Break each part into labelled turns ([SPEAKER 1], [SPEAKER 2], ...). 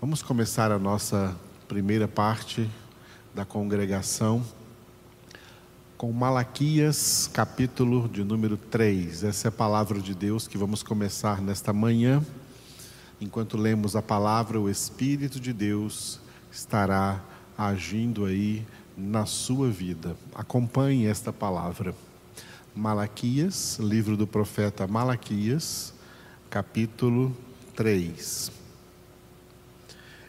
[SPEAKER 1] Vamos começar a nossa primeira parte da congregação com Malaquias, capítulo de número 3. Essa é a palavra de Deus que vamos começar nesta manhã. Enquanto lemos a palavra, o Espírito de Deus estará agindo aí na sua vida. Acompanhe esta palavra. Malaquias, livro do profeta Malaquias, capítulo 3.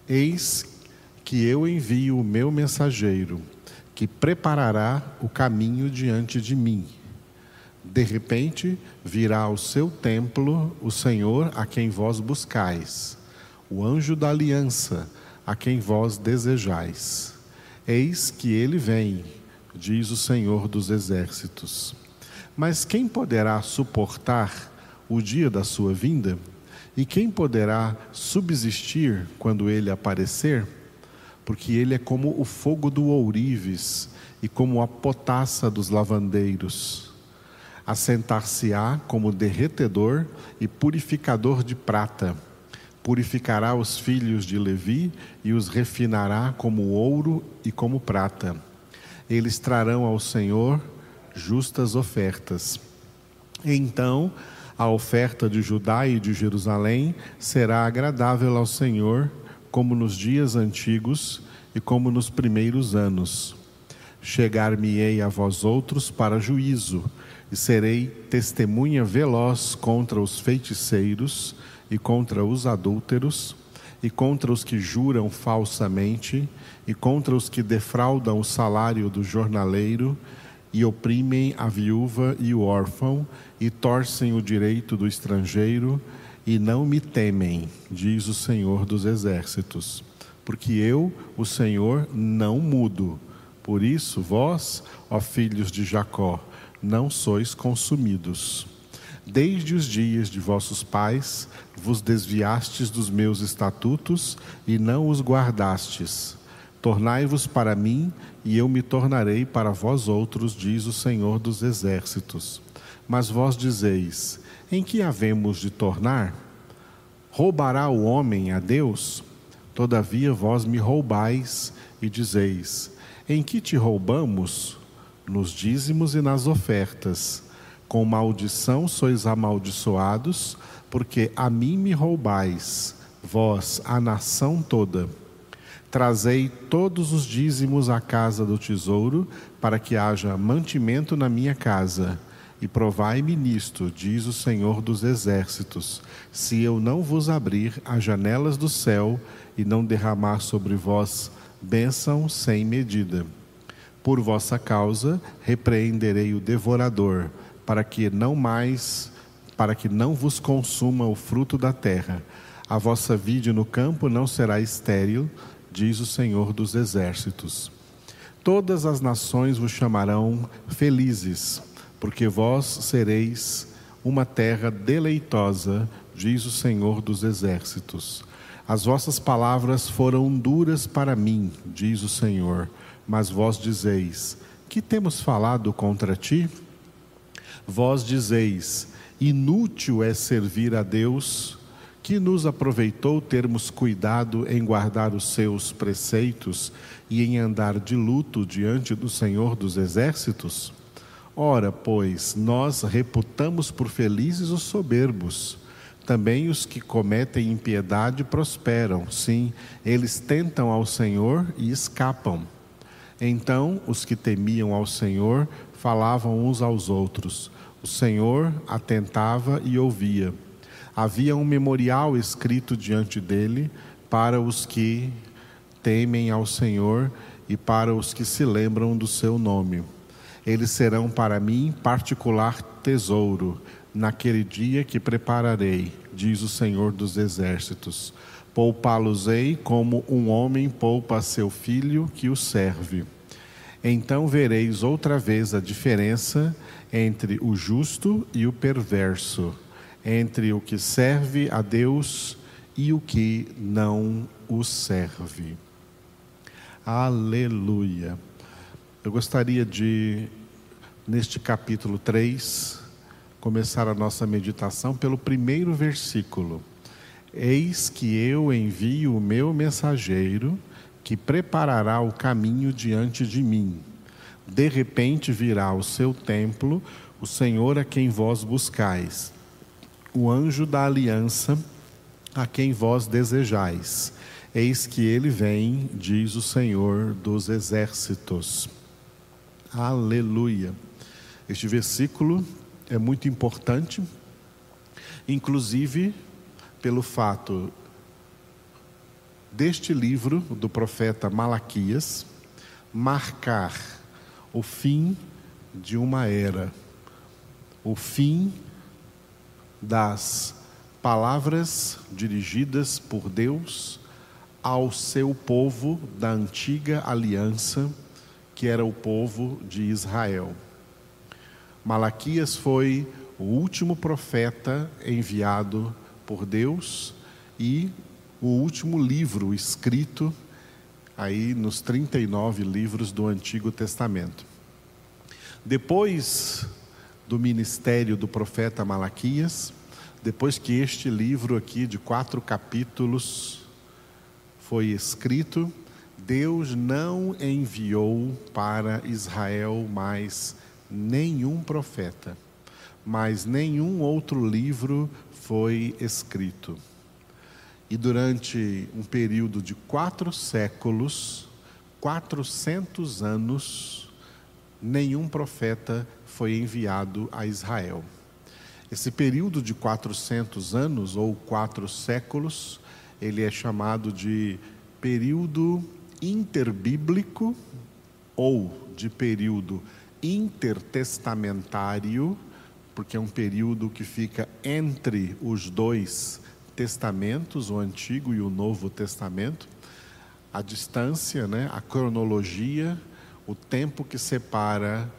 [SPEAKER 1] Eis que eu envio o meu mensageiro, que preparará o caminho diante de mim. De repente virá ao seu templo o Senhor a quem vós buscais, o anjo da aliança a quem vós desejais. Eis que ele vem, diz o Senhor dos exércitos. Mas quem poderá suportar o dia da sua vinda? E quem poderá subsistir quando ele aparecer? Porque ele é como o fogo do ourives e como a potassa dos lavandeiros. Assentar-se-á como derretedor e purificador de prata. Purificará os filhos de Levi e os refinará como ouro e como prata. Eles trarão ao Senhor justas ofertas. Então, a oferta de Judá e de Jerusalém será agradável ao Senhor, como nos dias antigos e como nos primeiros anos. Chegar-me-ei a vós outros para juízo, e serei testemunha veloz contra os feiticeiros e contra os adúlteros, e contra os que juram falsamente, e contra os que defraudam o salário do jornaleiro, e oprimem a viúva e o órfão, e torcem o direito do estrangeiro, e não me temem, diz o Senhor dos Exércitos, porque eu, o Senhor, não mudo. Por isso, vós, ó filhos de Jacó, não sois consumidos. Desde os dias de vossos pais, vos desviastes dos meus estatutos e não os guardastes. Tornai-vos para mim, e eu me tornarei para vós outros, diz o Senhor dos Exércitos. Mas vós dizeis: Em que havemos de tornar? Roubará o homem a Deus? Todavia vós me roubais e dizeis: Em que te roubamos? Nos dízimos e nas ofertas. Com maldição sois amaldiçoados, porque a mim me roubais, vós, a nação toda. Trazei todos os dízimos à casa do tesouro, para que haja mantimento na minha casa. E provai-me nisto, diz o Senhor dos Exércitos, se eu não vos abrir as janelas do céu e não derramar sobre vós bênção sem medida. Por vossa causa repreenderei o devorador, para que não mais, para que não vos consuma o fruto da terra. A vossa vide no campo não será estéril, diz o Senhor dos Exércitos. Todas as nações vos chamarão felizes, porque vós sereis uma terra deleitosa, diz o Senhor dos Exércitos. As vossas palavras foram duras para mim, diz o Senhor, mas vós dizeis: Que temos falado contra ti? Vós dizeis: Inútil é servir a Deus que nos aproveitou termos cuidado em guardar os seus preceitos e em andar de luto diante do Senhor dos Exércitos? Ora, pois, nós reputamos por felizes os soberbos. Também os que cometem impiedade prosperam, sim, eles tentam ao Senhor e escapam. Então os que temiam ao Senhor falavam uns aos outros. O Senhor atentava e ouvia havia um memorial escrito diante dele para os que temem ao Senhor e para os que se lembram do seu nome. Eles serão para mim particular tesouro naquele dia que prepararei, diz o Senhor dos Exércitos. Poupá-los-ei como um homem poupa seu filho que o serve. Então vereis outra vez a diferença entre o justo e o perverso entre o que serve a Deus e o que não o serve. Aleluia. Eu gostaria de, neste capítulo 3, começar a nossa meditação pelo primeiro versículo. Eis que eu envio o meu mensageiro, que preparará o caminho diante de mim. De repente virá ao seu templo o Senhor a quem vós buscais, o anjo da aliança a quem vós desejais. Eis que ele vem, diz o Senhor dos exércitos. Aleluia. Este versículo é muito importante, inclusive pelo fato deste livro do profeta Malaquias marcar o fim de uma era, o fim das palavras dirigidas por Deus ao seu povo da antiga aliança, que era o povo de Israel. Malaquias foi o último profeta enviado por Deus e o último livro escrito aí nos 39 livros do Antigo Testamento. Depois do ministério do profeta Malaquias, depois que este livro aqui de quatro capítulos foi escrito, Deus não enviou para Israel mais nenhum profeta, mas nenhum outro livro foi escrito. E durante um período de quatro séculos, 400 anos, nenhum profeta foi enviado a Israel. Esse período de 400 anos, ou quatro séculos, ele é chamado de período interbíblico ou de período intertestamentário porque é um período que fica entre os dois testamentos, o Antigo e o Novo Testamento. A distância, né, a cronologia, o tempo que separa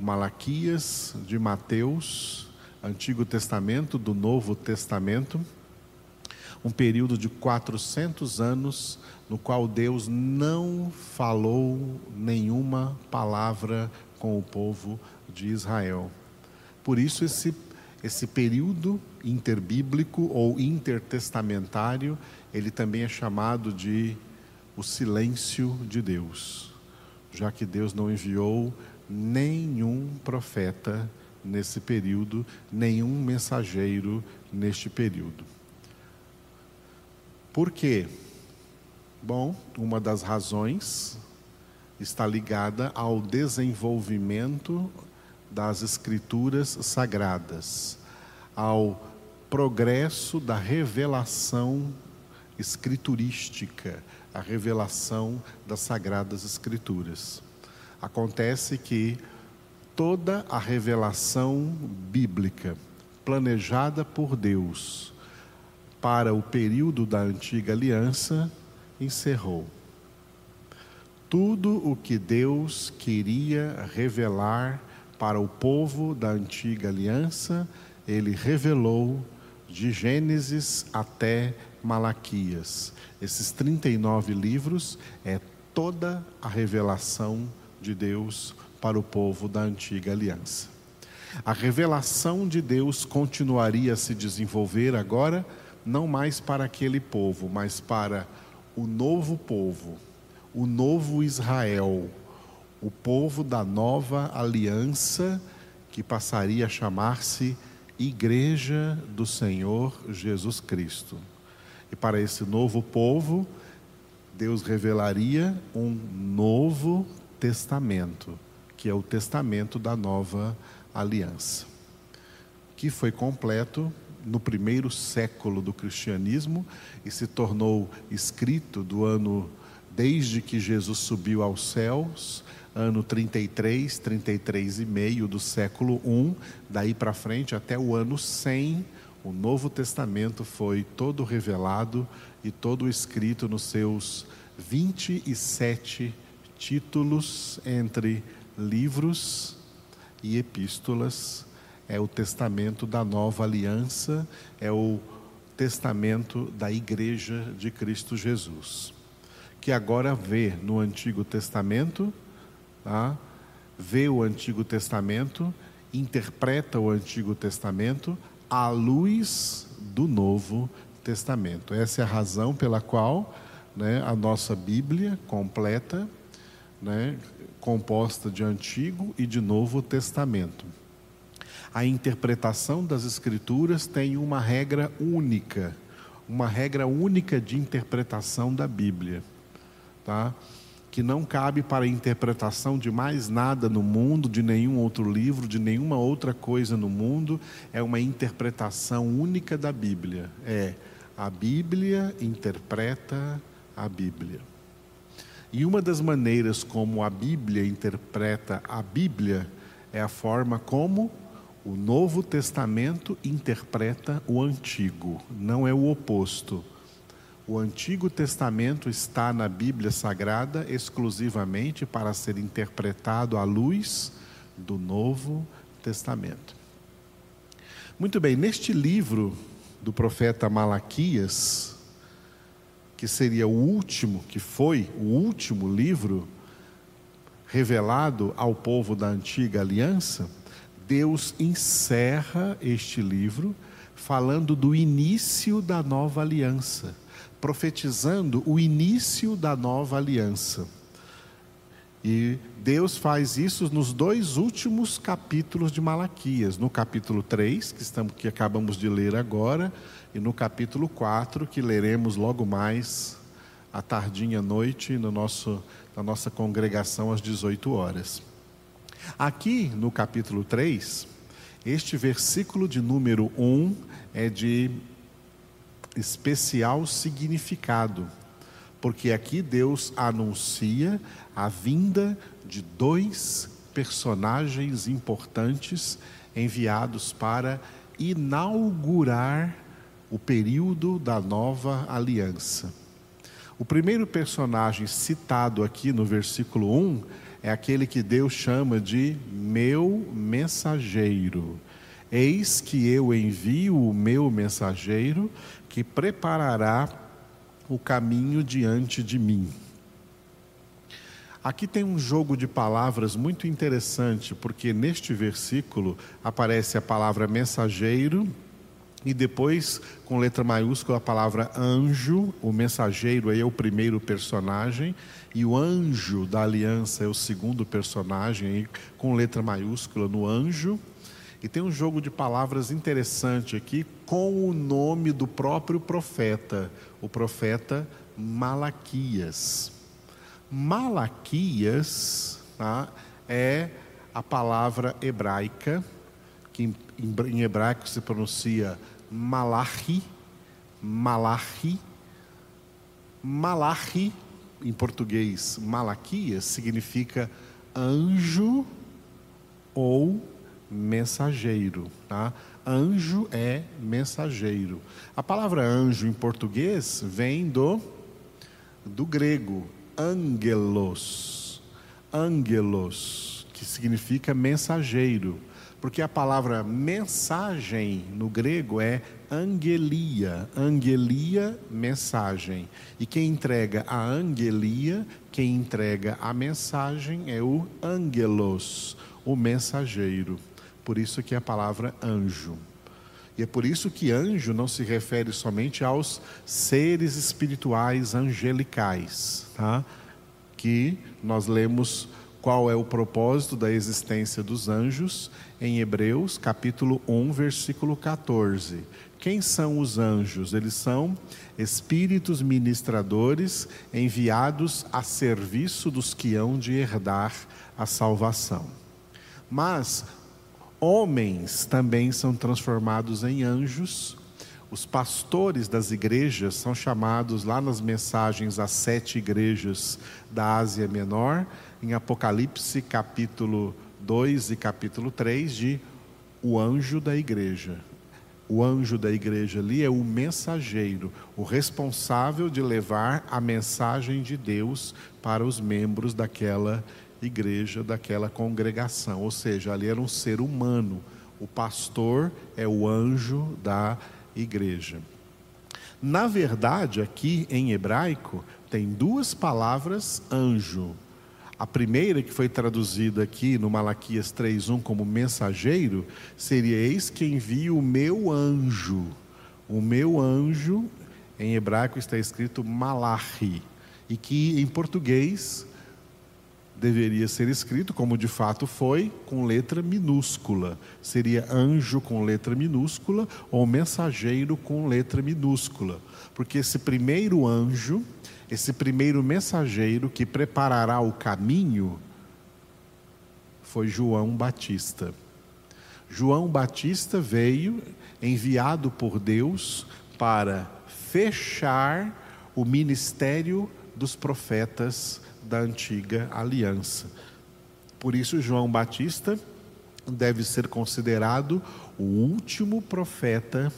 [SPEAKER 1] Malaquias de Mateus, Antigo Testamento do Novo Testamento, um período de 400 anos no qual Deus não falou nenhuma palavra com o povo de Israel. Por isso, esse, esse período interbíblico ou intertestamentário, ele também é chamado de o silêncio de Deus, já que Deus não enviou nenhum profeta nesse período, nenhum mensageiro neste período. Por quê? Bom, uma das razões está ligada ao desenvolvimento das Escrituras Sagradas, ao progresso da revelação escriturística, a revelação das Sagradas Escrituras. Acontece que toda a revelação bíblica planejada por Deus para o período da antiga aliança encerrou. Tudo o que Deus queria revelar para o povo da antiga aliança, ele revelou de Gênesis até Malaquias. Esses 39 livros é toda a revelação de Deus para o povo da antiga aliança. A revelação de Deus continuaria a se desenvolver agora, não mais para aquele povo, mas para o novo povo, o novo Israel, o povo da nova aliança, que passaria a chamar-se Igreja do Senhor Jesus Cristo. E para esse novo povo, Deus revelaria um novo testamento, que é o testamento da nova aliança, que foi completo no primeiro século do cristianismo e se tornou escrito do ano desde que Jesus subiu aos céus ano 33, 33 e meio do século I, daí para frente até o ano 100, o Novo Testamento foi todo revelado e todo escrito nos seus 27 títulos entre livros e epístolas. É o testamento da nova aliança, é o testamento da igreja de Cristo Jesus, que agora vê no Antigo Testamento tá? vê o Antigo Testamento, interpreta o Antigo Testamento à luz do Novo Testamento. Essa é a razão pela qual né, a nossa Bíblia completa, né, composta de Antigo e de Novo Testamento. A interpretação das Escrituras tem uma regra única, uma regra única de interpretação da Bíblia, tá? que não cabe para a interpretação de mais nada no mundo, de nenhum outro livro, de nenhuma outra coisa no mundo, é uma interpretação única da Bíblia. É a Bíblia interpreta a Bíblia. E uma das maneiras como a Bíblia interpreta a Bíblia é a forma como o Novo Testamento interpreta o Antigo, não é o oposto. O Antigo Testamento está na Bíblia Sagrada exclusivamente para ser interpretado à luz do Novo Testamento. Muito bem, neste livro do profeta Malaquias, que seria o último, que foi o último livro revelado ao povo da antiga aliança, Deus encerra este livro falando do início da nova aliança profetizando o início da nova aliança. E Deus faz isso nos dois últimos capítulos de Malaquias, no capítulo 3, que, estamos, que acabamos de ler agora, e no capítulo 4, que leremos logo mais à tardinha noite no nosso, na nossa congregação às 18 horas. Aqui no capítulo 3, este versículo de número 1 é de especial significado, porque aqui Deus anuncia a vinda de dois personagens importantes enviados para inaugurar o período da nova aliança. O primeiro personagem citado aqui no versículo 1 é aquele que Deus chama de meu mensageiro. Eis que eu envio o meu mensageiro que preparará o caminho diante de mim. Aqui tem um jogo de palavras muito interessante, porque neste versículo aparece a palavra mensageiro e depois, com letra maiúscula, a palavra anjo. O mensageiro é o primeiro personagem e o anjo da aliança é o segundo personagem, com letra maiúscula no anjo. E tem um jogo de palavras interessante aqui com o nome do próprio profeta, o profeta Malaquias. Malaquias tá, é a palavra hebraica, que em hebraico se pronuncia Malachi, Malachi. Malachi, em português, Malaquias, significa anjo ou mensageiro, tá? Anjo é mensageiro. A palavra anjo em português vem do do grego angelos. Angelos, que significa mensageiro, porque a palavra mensagem no grego é angelia, angelia, mensagem. E quem entrega a angelia, quem entrega a mensagem é o angelos, o mensageiro. Por isso que é a palavra anjo. E é por isso que anjo não se refere somente aos seres espirituais angelicais, tá? Que nós lemos qual é o propósito da existência dos anjos em Hebreus, capítulo 1, versículo 14. Quem são os anjos? Eles são espíritos ministradores enviados a serviço dos que hão de herdar a salvação. Mas Homens também são transformados em anjos. Os pastores das igrejas são chamados lá nas mensagens às sete igrejas da Ásia Menor, em Apocalipse capítulo 2 e capítulo 3, de o anjo da igreja. O anjo da igreja ali é o mensageiro, o responsável de levar a mensagem de Deus para os membros daquela igreja daquela congregação, ou seja, ali era um ser humano. O pastor é o anjo da igreja. Na verdade, aqui em hebraico, tem duas palavras anjo. A primeira, que foi traduzida aqui no Malaquias 3:1 como mensageiro, seria: Eis que envio o meu anjo, o meu anjo, em hebraico está escrito malachi, e que em português deveria ser escrito, como de fato foi, com letra minúscula. Seria anjo com letra minúscula ou mensageiro com letra minúscula. Porque esse primeiro anjo, esse primeiro mensageiro que preparará o caminho, foi João Batista. João Batista veio enviado por Deus para fechar o ministério dos profetas da antiga aliança. Por isso, João Batista deve ser considerado o último profeta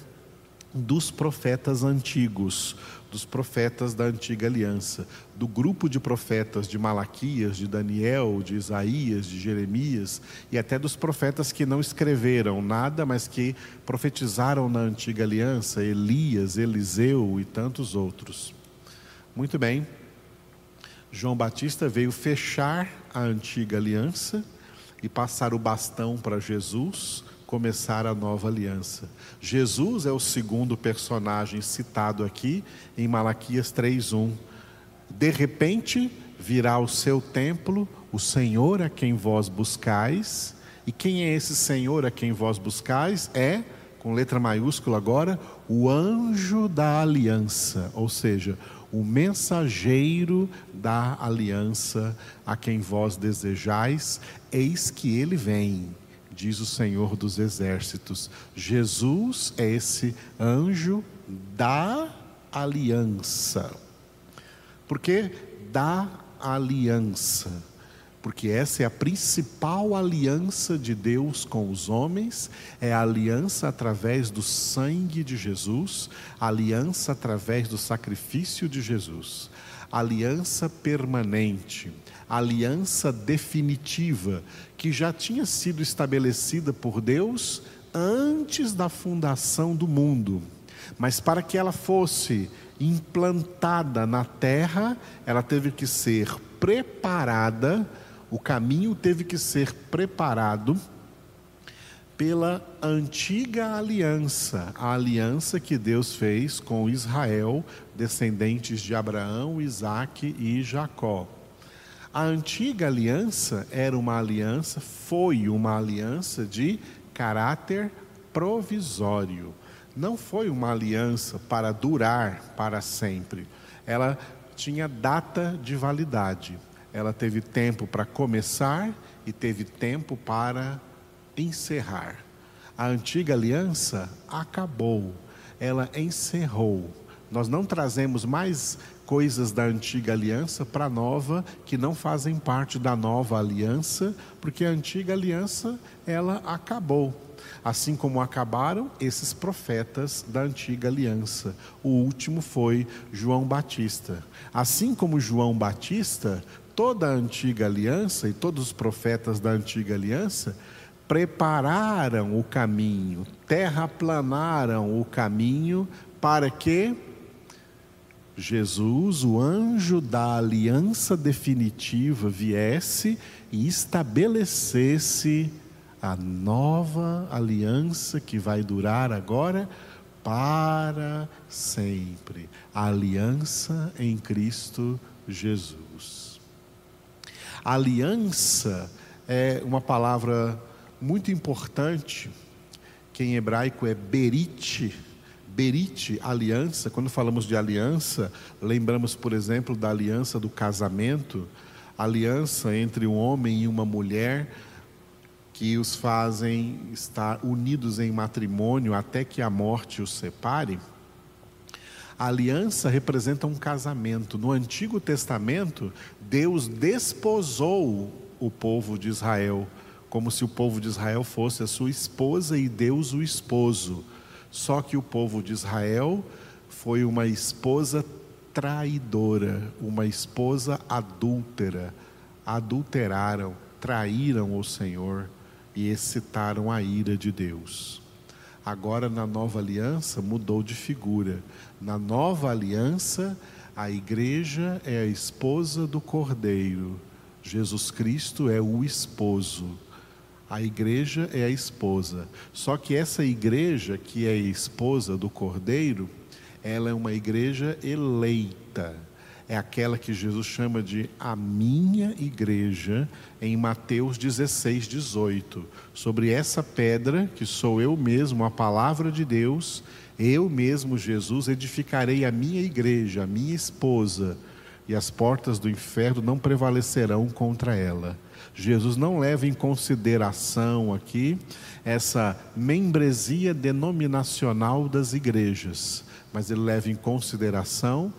[SPEAKER 1] dos profetas antigos, dos profetas da antiga aliança, do grupo de profetas de Malaquias, de Daniel, de Isaías, de Jeremias e até dos profetas que não escreveram nada, mas que profetizaram na antiga aliança, Elias, Eliseu e tantos outros. Muito bem. João Batista veio fechar a antiga aliança e passar o bastão para Jesus começar a nova aliança. Jesus é o segundo personagem citado aqui em Malaquias 3:1. De repente virá o seu templo o Senhor a quem vós buscais. E quem é esse Senhor a quem vós buscais? É, com letra maiúscula agora, o anjo da aliança, ou seja, o mensageiro da aliança a quem vós desejais, eis que ele vem, diz o Senhor dos exércitos. Jesus é esse anjo da aliança. Por que da aliança? porque essa é a principal aliança de Deus com os homens, é a aliança através do sangue de Jesus, aliança através do sacrifício de Jesus, aliança permanente, aliança definitiva, que já tinha sido estabelecida por Deus antes da fundação do mundo. Mas para que ela fosse implantada na terra, ela teve que ser preparada o caminho teve que ser preparado pela antiga aliança, a aliança que Deus fez com Israel, descendentes de Abraão, Isaque e Jacó. A antiga aliança era uma aliança, foi uma aliança de caráter provisório. Não foi uma aliança para durar para sempre. Ela tinha data de validade. Ela teve tempo para começar e teve tempo para encerrar. A antiga aliança acabou, ela encerrou. Nós não trazemos mais coisas da antiga aliança para a nova que não fazem parte da nova aliança, porque a antiga aliança ela acabou. Assim como acabaram esses profetas da antiga aliança. O último foi João Batista. Assim como João Batista toda a antiga aliança e todos os profetas da antiga aliança prepararam o caminho, terraplanaram o caminho para que Jesus, o anjo da aliança definitiva, viesse e estabelecesse a nova aliança que vai durar agora para sempre a aliança em Cristo Jesus. Aliança é uma palavra muito importante, que em hebraico é berit. Berit, aliança. Quando falamos de aliança, lembramos, por exemplo, da aliança do casamento, aliança entre um homem e uma mulher que os fazem estar unidos em matrimônio até que a morte os separe. A aliança representa um casamento. No Antigo Testamento, Deus desposou o povo de Israel, como se o povo de Israel fosse a sua esposa e Deus o esposo. Só que o povo de Israel foi uma esposa traidora, uma esposa adúltera. Adulteraram, traíram o Senhor e excitaram a ira de Deus. Agora, na nova aliança, mudou de figura. Na nova aliança, a igreja é a esposa do cordeiro. Jesus Cristo é o esposo. A igreja é a esposa. Só que essa igreja, que é a esposa do cordeiro, ela é uma igreja eleita. É aquela que Jesus chama de a minha igreja, em Mateus 16, 18. Sobre essa pedra, que sou eu mesmo, a palavra de Deus, eu mesmo, Jesus, edificarei a minha igreja, a minha esposa, e as portas do inferno não prevalecerão contra ela. Jesus não leva em consideração aqui essa membresia denominacional das igrejas, mas ele leva em consideração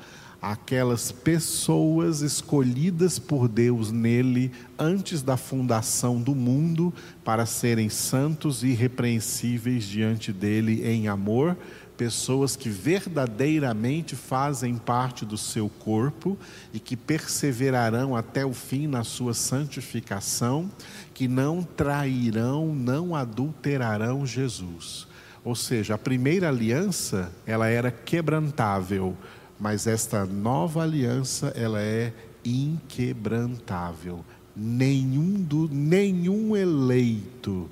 [SPEAKER 1] aquelas pessoas escolhidas por Deus nele antes da fundação do mundo para serem santos e irrepreensíveis diante dele em amor pessoas que verdadeiramente fazem parte do seu corpo e que perseverarão até o fim na sua santificação, que não trairão, não adulterarão Jesus. Ou seja, a primeira aliança, ela era quebrantável, mas esta nova aliança, ela é inquebrantável. Nenhum do nenhum eleito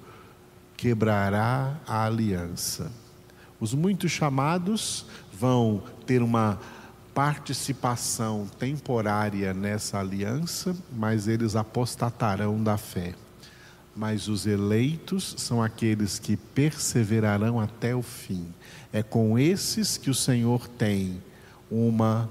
[SPEAKER 1] quebrará a aliança. Os muitos chamados vão ter uma participação temporária nessa aliança, mas eles apostatarão da fé. Mas os eleitos são aqueles que perseverarão até o fim. É com esses que o Senhor tem uma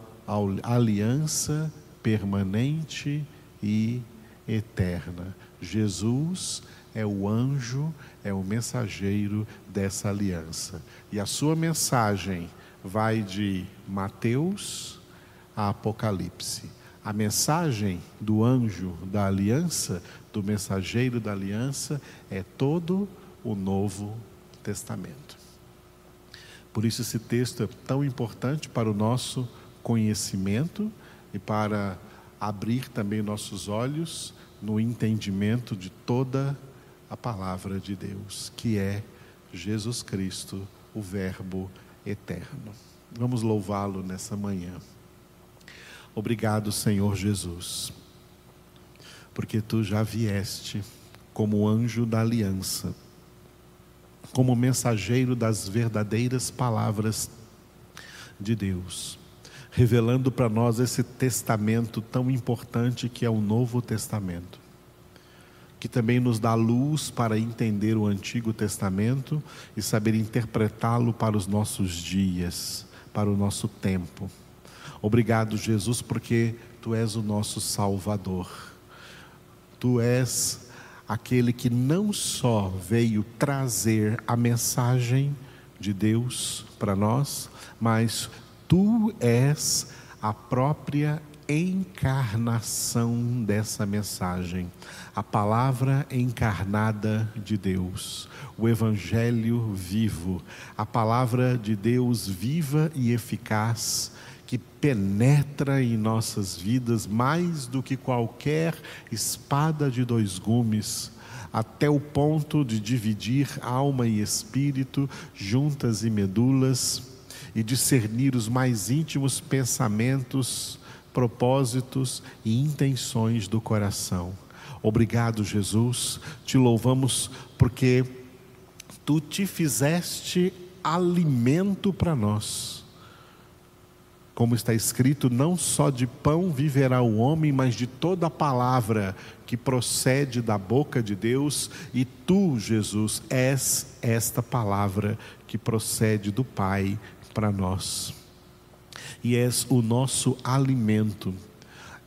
[SPEAKER 1] aliança permanente e eterna. Jesus é o anjo, é o mensageiro dessa aliança. E a sua mensagem vai de Mateus a Apocalipse. A mensagem do anjo da aliança, do mensageiro da aliança, é todo o Novo Testamento. Por isso, esse texto é tão importante para o nosso conhecimento e para abrir também nossos olhos no entendimento de toda a palavra de Deus, que é Jesus Cristo, o Verbo eterno. Vamos louvá-lo nessa manhã. Obrigado, Senhor Jesus, porque tu já vieste como anjo da aliança, como mensageiro das verdadeiras palavras de Deus, revelando para nós esse testamento tão importante que é o Novo Testamento que também nos dá luz para entender o Antigo Testamento e saber interpretá-lo para os nossos dias, para o nosso tempo. Obrigado, Jesus, porque tu és o nosso Salvador. Tu és aquele que não só veio trazer a mensagem de Deus para nós, mas tu és a própria encarnação dessa mensagem, a palavra encarnada de Deus, o Evangelho vivo, a palavra de Deus viva e eficaz que penetra em nossas vidas mais do que qualquer espada de dois gumes até o ponto de dividir alma e espírito, juntas e medulas, e discernir os mais íntimos pensamentos propósitos e intenções do coração. Obrigado, Jesus, te louvamos porque tu te fizeste alimento para nós. Como está escrito, não só de pão viverá o homem, mas de toda palavra que procede da boca de Deus, e tu, Jesus, és esta palavra que procede do Pai para nós e és o nosso alimento,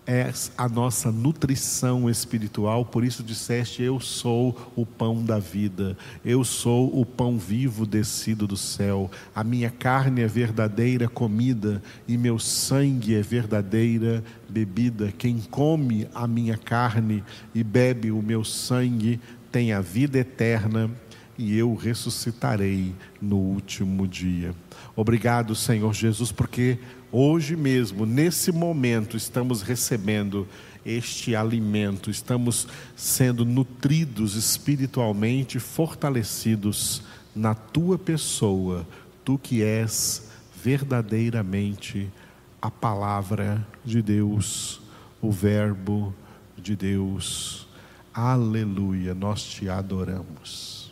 [SPEAKER 1] és a nossa nutrição espiritual, por isso disseste: Eu sou o pão da vida, eu sou o pão vivo descido do céu, a minha carne é verdadeira comida e meu sangue é verdadeira bebida. Quem come a minha carne e bebe o meu sangue tem a vida eterna e eu ressuscitarei no último dia. Obrigado, Senhor Jesus, porque hoje mesmo, nesse momento, estamos recebendo este alimento, estamos sendo nutridos espiritualmente, fortalecidos na tua pessoa, tu que és verdadeiramente a palavra de Deus, o Verbo de Deus, Aleluia, nós te adoramos.